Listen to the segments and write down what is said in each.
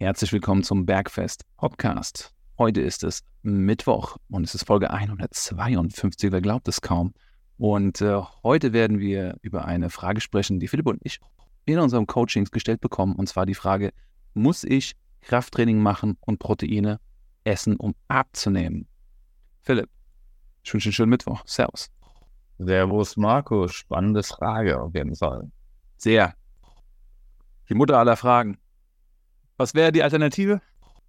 Herzlich willkommen zum Bergfest Podcast. Heute ist es Mittwoch und es ist Folge 152, wer glaubt es kaum. Und äh, heute werden wir über eine Frage sprechen, die Philipp und ich in unserem Coachings gestellt bekommen. Und zwar die Frage, muss ich Krafttraining machen und Proteine essen, um abzunehmen? Philipp, ich wünsche einen schönen Mittwoch. Servus. Servus, Marco. Spannende Frage auf jeden Fall. Sehr. Die Mutter aller Fragen. Was wäre die Alternative?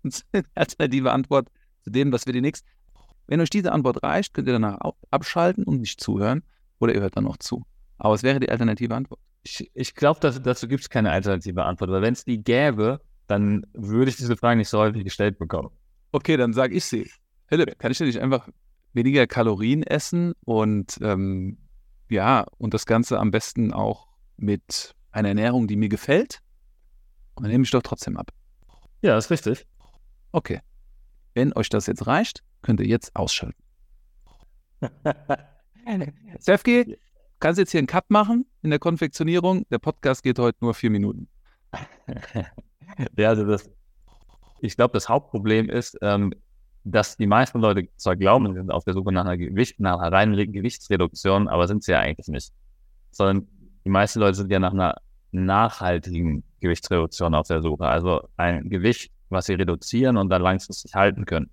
Die alternative Antwort zu dem, was wir die nächsten. Wenn euch diese Antwort reicht, könnt ihr danach abschalten und nicht zuhören oder ihr hört dann noch zu. Aber es wäre die alternative Antwort. Ich, ich glaube, dazu gibt es keine alternative Antwort, weil wenn es die gäbe, dann würde ich diese Frage nicht so häufig gestellt bekommen. Okay, dann sage ich sie. Philipp, kann ich nicht einfach weniger Kalorien essen und ähm, ja, und das Ganze am besten auch mit einer Ernährung, die mir gefällt? Und dann nehme ich doch trotzdem ab. Ja, ist richtig. Okay. Wenn euch das jetzt reicht, könnt ihr jetzt ausschalten. Sefki, kannst jetzt hier einen Cut machen in der Konfektionierung? Der Podcast geht heute nur vier Minuten. ja, also das, ich glaube, das Hauptproblem ist, ähm, dass die meisten Leute zwar glauben, sie sind auf der Suche nach einer, Gewicht, nach einer reinen Gewichtsreduktion, aber sind sie ja eigentlich nicht. Sondern die meisten Leute sind ja nach einer nachhaltigen Gewichtsreduktion auf der Suche. Also ein Gewicht, was sie reduzieren und dann langfristig halten können.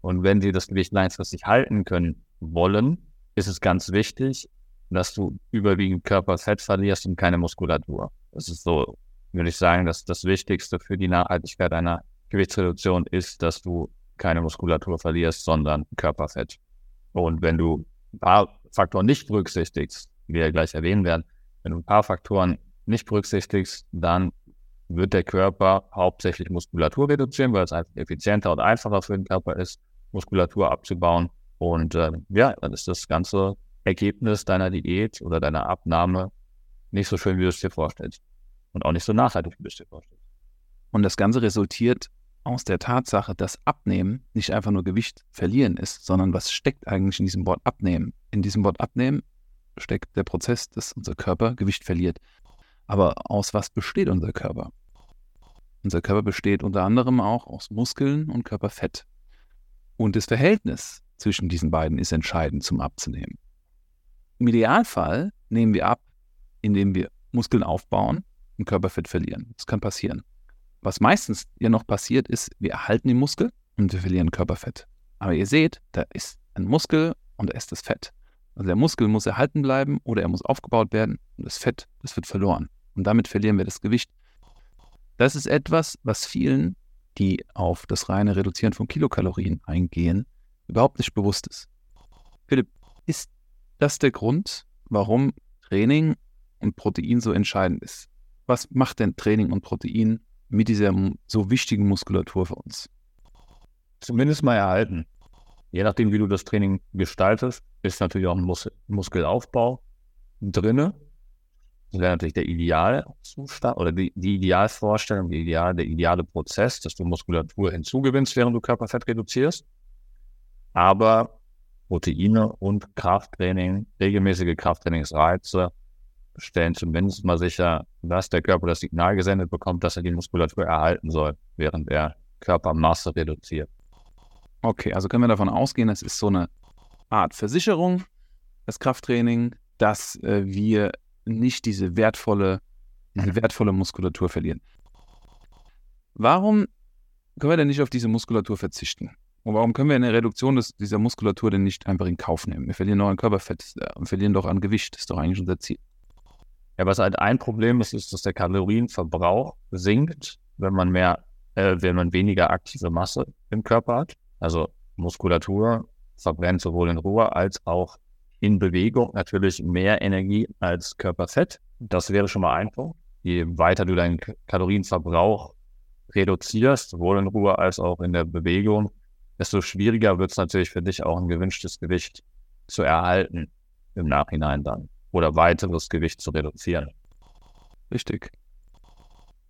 Und wenn sie das Gewicht langfristig halten können wollen, ist es ganz wichtig, dass du überwiegend Körperfett verlierst und keine Muskulatur. Das ist so, würde ich sagen, dass das Wichtigste für die Nachhaltigkeit einer Gewichtsreduktion ist, dass du keine Muskulatur verlierst, sondern Körperfett. Und wenn du ein paar Faktoren nicht berücksichtigst, wie wir gleich erwähnen werden, wenn du ein paar Faktoren nicht berücksichtigst, dann wird der Körper hauptsächlich Muskulatur reduzieren, weil es einfach effizienter und einfacher für den Körper ist, Muskulatur abzubauen. Und äh, ja, dann ist das ganze Ergebnis deiner Diät oder deiner Abnahme nicht so schön, wie du es dir vorstellst. Und auch nicht so nachhaltig, wie du es dir vorstellst. Und das Ganze resultiert aus der Tatsache, dass Abnehmen nicht einfach nur Gewicht verlieren ist, sondern was steckt eigentlich in diesem Wort Abnehmen? In diesem Wort Abnehmen steckt der Prozess, dass unser Körper Gewicht verliert. Aber aus was besteht unser Körper? Unser Körper besteht unter anderem auch aus Muskeln und Körperfett. Und das Verhältnis zwischen diesen beiden ist entscheidend zum Abzunehmen. Im Idealfall nehmen wir ab, indem wir Muskeln aufbauen und Körperfett verlieren. Das kann passieren. Was meistens ja noch passiert ist, wir erhalten den Muskel und wir verlieren Körperfett. Aber ihr seht, da ist ein Muskel und da ist das Fett. Also der Muskel muss erhalten bleiben oder er muss aufgebaut werden und das Fett, das wird verloren. Und damit verlieren wir das Gewicht. Das ist etwas, was vielen, die auf das reine Reduzieren von Kilokalorien eingehen, überhaupt nicht bewusst ist. Philipp, ist das der Grund, warum Training und Protein so entscheidend ist? Was macht denn Training und Protein mit dieser so wichtigen Muskulatur für uns? Zumindest mal erhalten. Je nachdem, wie du das Training gestaltest, ist natürlich auch ein Mus Muskelaufbau drinne. Das wäre natürlich der Idealzustand oder die, die Idealvorstellung, die Ideal, der ideale Prozess, dass du Muskulatur hinzugewinnst, während du Körperfett reduzierst. Aber Proteine und Krafttraining, regelmäßige Krafttrainingsreize stellen zumindest mal sicher, dass der Körper das Signal gesendet bekommt, dass er die Muskulatur erhalten soll, während er Körpermasse reduziert. Okay, also können wir davon ausgehen, es ist so eine Art Versicherung, das Krafttraining, dass äh, wir nicht diese wertvolle, diese wertvolle Muskulatur verlieren. Warum können wir denn nicht auf diese Muskulatur verzichten? Und warum können wir eine Reduktion des, dieser Muskulatur denn nicht einfach in Kauf nehmen? Wir verlieren noch an Körperfett äh, und verlieren doch an Gewicht. Das ist doch eigentlich unser Ziel. Ja, was halt ein Problem ist, ist, dass der Kalorienverbrauch sinkt, wenn man mehr, äh, wenn man weniger aktive Masse im Körper hat. Also Muskulatur verbrennt sowohl in Ruhe als auch in Bewegung natürlich mehr Energie als Körperfett. Das wäre schon mal ein Punkt. Je weiter du deinen Kalorienverbrauch reduzierst, sowohl in Ruhe als auch in der Bewegung, desto schwieriger wird es natürlich für dich auch ein gewünschtes Gewicht zu erhalten im Nachhinein dann oder weiteres Gewicht zu reduzieren. Richtig.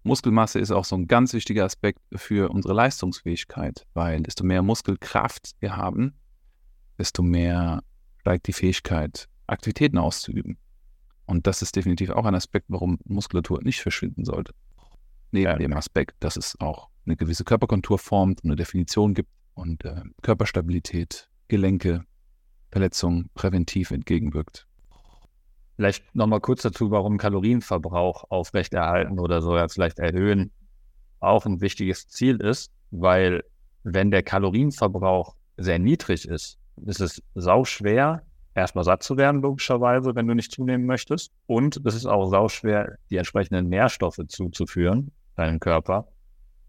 Muskelmasse ist auch so ein ganz wichtiger Aspekt für unsere Leistungsfähigkeit, weil desto mehr Muskelkraft wir haben, desto mehr steigt die Fähigkeit, Aktivitäten auszuüben. Und das ist definitiv auch ein Aspekt, warum Muskulatur nicht verschwinden sollte. Neben ja. dem Aspekt, dass es auch eine gewisse Körperkontur formt, eine Definition gibt und äh, Körperstabilität, Gelenke, Verletzungen präventiv entgegenwirkt. Vielleicht nochmal kurz dazu, warum Kalorienverbrauch aufrechterhalten oder sogar vielleicht erhöhen auch ein wichtiges Ziel ist, weil wenn der Kalorienverbrauch sehr niedrig ist, ist es sau schwer, erstmal satt zu werden, logischerweise, wenn du nicht zunehmen möchtest. Und es ist auch sau schwer, die entsprechenden Nährstoffe zuzuführen, deinem Körper,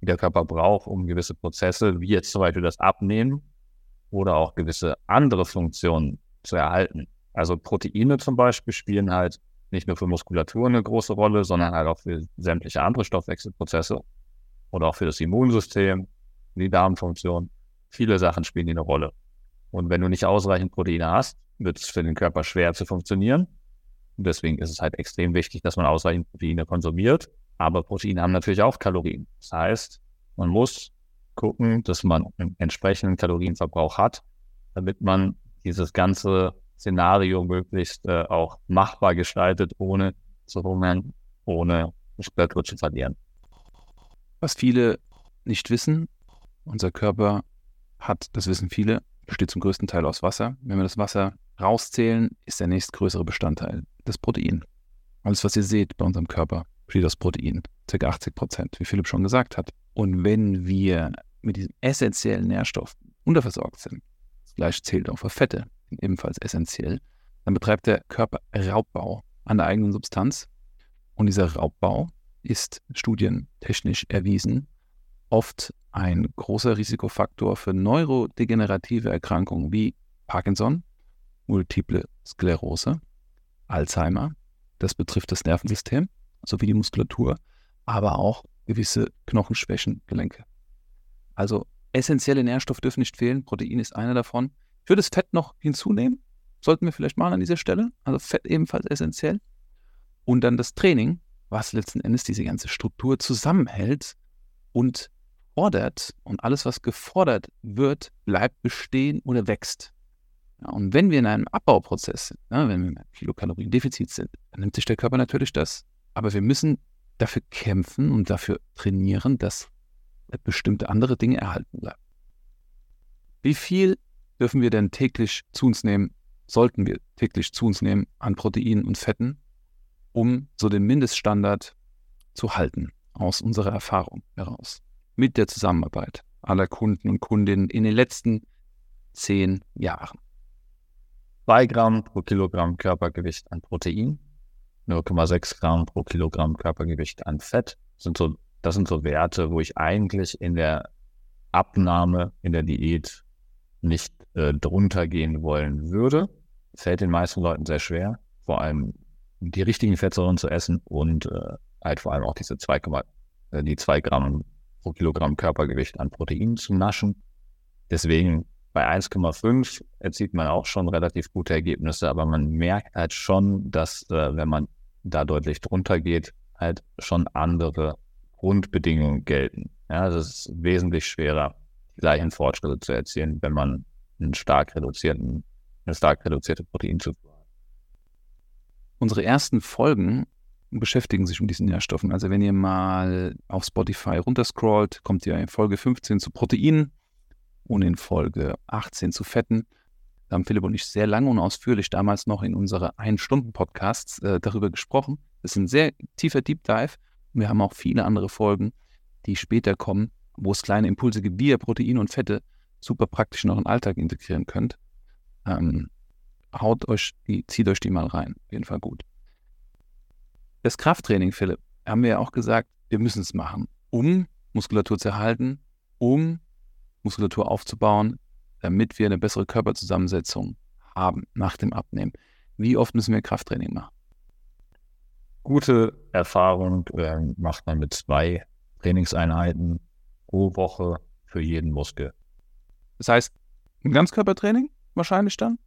die der Körper braucht, um gewisse Prozesse, wie jetzt zum Beispiel das Abnehmen oder auch gewisse andere Funktionen zu erhalten. Also Proteine zum Beispiel spielen halt nicht nur für Muskulatur eine große Rolle, sondern halt auch für sämtliche andere Stoffwechselprozesse oder auch für das Immunsystem, die Darmfunktion. Viele Sachen spielen die eine Rolle. Und wenn du nicht ausreichend Proteine hast, wird es für den Körper schwer zu funktionieren. Und deswegen ist es halt extrem wichtig, dass man ausreichend Proteine konsumiert. Aber Proteine haben natürlich auch Kalorien. Das heißt, man muss gucken, dass man einen entsprechenden Kalorienverbrauch hat, damit man dieses ganze Szenario möglichst äh, auch machbar gestaltet, ohne zu hungern, ohne Muskulatur zu verlieren. Was viele nicht wissen, unser Körper hat, das wissen viele, besteht zum größten Teil aus Wasser. Wenn wir das Wasser rauszählen, ist der nächstgrößere Bestandteil das Protein. Alles, was ihr seht bei unserem Körper, besteht aus Protein. Circa 80 Prozent, wie Philipp schon gesagt hat. Und wenn wir mit diesem essentiellen Nährstoff unterversorgt sind, das gleiche zählt auch für Fette, ebenfalls essentiell, dann betreibt der Körper Raubbau an der eigenen Substanz. Und dieser Raubbau ist studientechnisch erwiesen oft ein großer Risikofaktor für neurodegenerative Erkrankungen wie Parkinson, multiple Sklerose, Alzheimer. Das betrifft das Nervensystem sowie die Muskulatur, aber auch gewisse Knochenschwächen, Gelenke. Also essentielle Nährstoffe dürfen nicht fehlen. Protein ist einer davon. Ich würde das Fett noch hinzunehmen. Sollten wir vielleicht mal an dieser Stelle. Also Fett ebenfalls essentiell. Und dann das Training, was letzten Endes diese ganze Struktur zusammenhält und fordert. Und alles, was gefordert wird, bleibt bestehen oder wächst. Ja, und wenn wir in einem Abbauprozess sind, ja, wenn wir in einem Kilokaloriendefizit sind, dann nimmt sich der Körper natürlich das. Aber wir müssen dafür kämpfen und dafür trainieren, dass bestimmte andere Dinge erhalten bleiben. Wie viel dürfen wir denn täglich zu uns nehmen, sollten wir täglich zu uns nehmen an Proteinen und Fetten, um so den Mindeststandard zu halten, aus unserer Erfahrung heraus, mit der Zusammenarbeit aller Kunden und Kundinnen in den letzten zehn Jahren. 2 Gramm pro Kilogramm Körpergewicht an Protein, 0,6 Gramm pro Kilogramm Körpergewicht an Fett. Sind so, das sind so Werte, wo ich eigentlich in der Abnahme, in der Diät nicht äh, drunter gehen wollen würde. Fällt den meisten Leuten sehr schwer, vor allem die richtigen Fettsäuren zu essen und äh, halt vor allem auch diese 2, äh, die 2 Gramm pro Kilogramm Körpergewicht an Protein zu naschen. Deswegen bei 1,5 erzielt man auch schon relativ gute Ergebnisse, aber man merkt halt schon, dass äh, wenn man da deutlich drunter geht, halt schon andere Grundbedingungen gelten. Ja, es ist wesentlich schwerer, die gleichen Fortschritte zu erzielen, wenn man einen stark reduzierten, eine stark reduzierte Proteinzufuhr hat. Unsere ersten Folgen beschäftigen sich mit diesen Nährstoffen. Also wenn ihr mal auf Spotify runterscrollt, kommt ihr in Folge 15 zu Proteinen und in Folge 18 zu Fetten. Da haben Philipp und ich sehr lange und ausführlich damals noch in unsere Ein-Stunden-Podcasts äh, darüber gesprochen. Das ist ein sehr tiefer Deep Dive. Wir haben auch viele andere Folgen, die später kommen, wo es kleine Impulse gibt, wie ihr Proteine und Fette super praktisch in euren Alltag integrieren könnt. Ähm, haut euch die, zieht euch die mal rein. Auf jeden Fall gut. Das Krafttraining, Philipp, haben wir ja auch gesagt, wir müssen es machen, um Muskulatur zu erhalten, um Muskulatur aufzubauen, damit wir eine bessere Körperzusammensetzung haben nach dem Abnehmen. Wie oft müssen wir Krafttraining machen? Gute Erfahrung äh, macht man mit zwei Trainingseinheiten pro Woche für jeden Muskel. Das heißt, ein Ganzkörpertraining wahrscheinlich dann?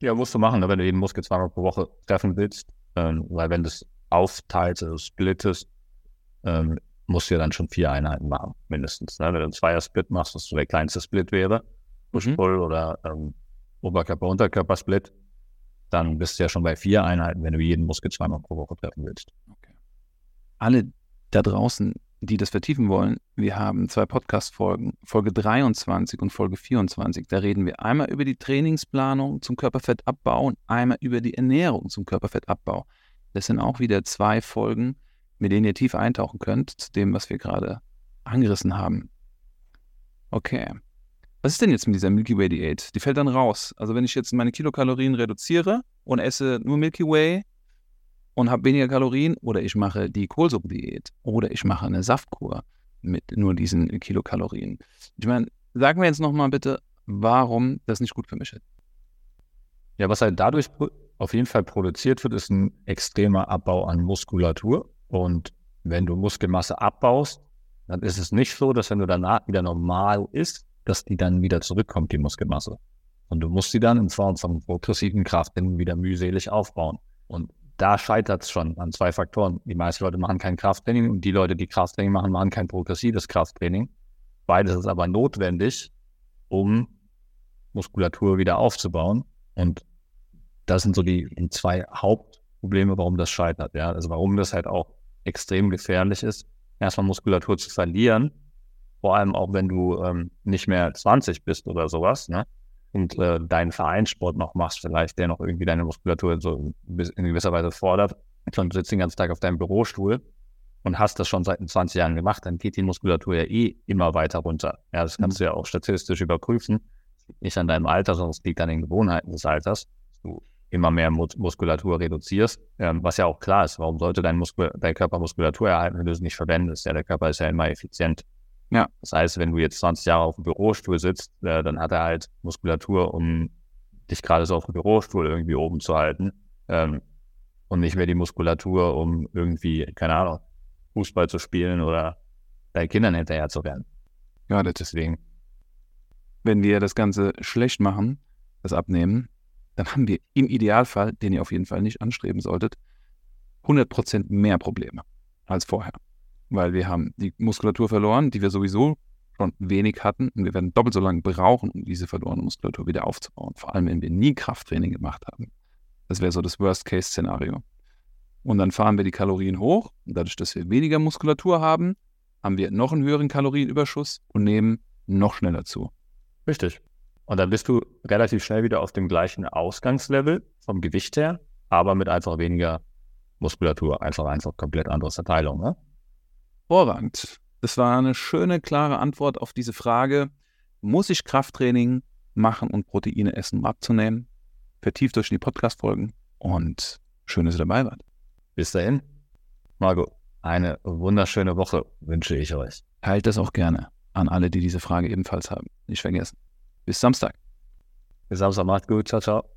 Ja, musst du machen, wenn du jeden Muskel zweimal pro Woche treffen willst. Ähm, weil wenn du es aufteilst, also splittest, ähm, musst du ja dann schon vier Einheiten machen, mindestens. Ne? Wenn du einen Zweier-Split machst, was so der kleinste Split wäre, Push-Pull mhm. oder ähm, Oberkörper-Unterkörper-Split, dann bist du ja schon bei vier Einheiten, wenn du jeden Muskel zweimal pro Woche treffen willst. Okay. Alle da draußen, die das vertiefen wollen, wir haben zwei Podcast-Folgen, Folge 23 und Folge 24. Da reden wir einmal über die Trainingsplanung zum Körperfettabbau und einmal über die Ernährung zum Körperfettabbau. Das sind auch wieder zwei Folgen, mit denen ihr tief eintauchen könnt zu dem, was wir gerade angerissen haben. Okay. Was ist denn jetzt mit dieser Milky Way Diät? Die fällt dann raus. Also wenn ich jetzt meine Kilokalorien reduziere und esse nur Milky Way und habe weniger Kalorien oder ich mache die Kohlsuppendiät oder ich mache eine Saftkur mit nur diesen Kilokalorien. Ich meine, sagen wir jetzt nochmal bitte, warum das nicht gut für mich ist. Ja, was halt dadurch auf jeden Fall produziert wird, ist ein extremer Abbau an Muskulatur. Und wenn du Muskelmasse abbaust, dann ist es nicht so, dass wenn du danach wieder normal isst, dass die dann wieder zurückkommt, die Muskelmasse. Und du musst sie dann in Form von progressiven Krafttraining wieder mühselig aufbauen. Und da scheitert es schon an zwei Faktoren. Die meisten Leute machen kein Krafttraining und die Leute, die Krafttraining machen, machen kein progressives Krafttraining. Beides ist aber notwendig, um Muskulatur wieder aufzubauen. Und das sind so die, die zwei Hauptprobleme, warum das scheitert. Ja? Also warum das halt auch extrem gefährlich ist, erstmal Muskulatur zu verlieren. Vor allem auch, wenn du ähm, nicht mehr 20 bist oder sowas. Ne? Und äh, deinen Vereinssport noch machst, vielleicht, der noch irgendwie deine Muskulatur so in gewisser Weise fordert, du sitzt den ganzen Tag auf deinem Bürostuhl und hast das schon seit 20 Jahren gemacht, dann geht die Muskulatur ja eh immer weiter runter. Ja, das kannst du ja auch statistisch überprüfen. Nicht an deinem Alter, sondern es liegt an den Gewohnheiten des Alters, dass du immer mehr Mus Muskulatur reduzierst, ähm, was ja auch klar ist. Warum sollte dein, Muskul dein Körper Muskulatur erhalten, wenn du es nicht verwendest? Ja, der Körper ist ja immer effizient. Ja. Das heißt, wenn du jetzt 20 Jahre auf dem Bürostuhl sitzt, äh, dann hat er halt Muskulatur, um dich gerade so auf dem Bürostuhl irgendwie oben zu halten. Ähm, und nicht mehr die Muskulatur, um irgendwie, keine Ahnung, Fußball zu spielen oder deinen Kindern hinterher zu werden. Ja, deswegen. Wenn wir das Ganze schlecht machen, das Abnehmen, dann haben wir im Idealfall, den ihr auf jeden Fall nicht anstreben solltet, 100% mehr Probleme als vorher weil wir haben die Muskulatur verloren, die wir sowieso schon wenig hatten und wir werden doppelt so lange brauchen, um diese verlorene Muskulatur wieder aufzubauen. Vor allem, wenn wir nie Krafttraining gemacht haben. Das wäre so das Worst-Case-Szenario. Und dann fahren wir die Kalorien hoch. Und dadurch, dass wir weniger Muskulatur haben, haben wir noch einen höheren Kalorienüberschuss und nehmen noch schneller zu. Richtig. Und dann bist du relativ schnell wieder auf dem gleichen Ausgangslevel vom Gewicht her, aber mit einfach weniger Muskulatur. Einfach, einfach komplett andere Verteilung. Ne? Hervorragend. Das war eine schöne, klare Antwort auf diese Frage. Muss ich Krafttraining machen und Proteine essen, um abzunehmen? Vertieft euch in die Podcast-Folgen und schön, dass ihr dabei wart. Bis dahin, Margot, eine wunderschöne Woche wünsche ich euch. Teilt das auch gerne an alle, die diese Frage ebenfalls haben. Nicht vergessen. Bis Samstag. Bis Samstag, macht gut. Ciao, ciao.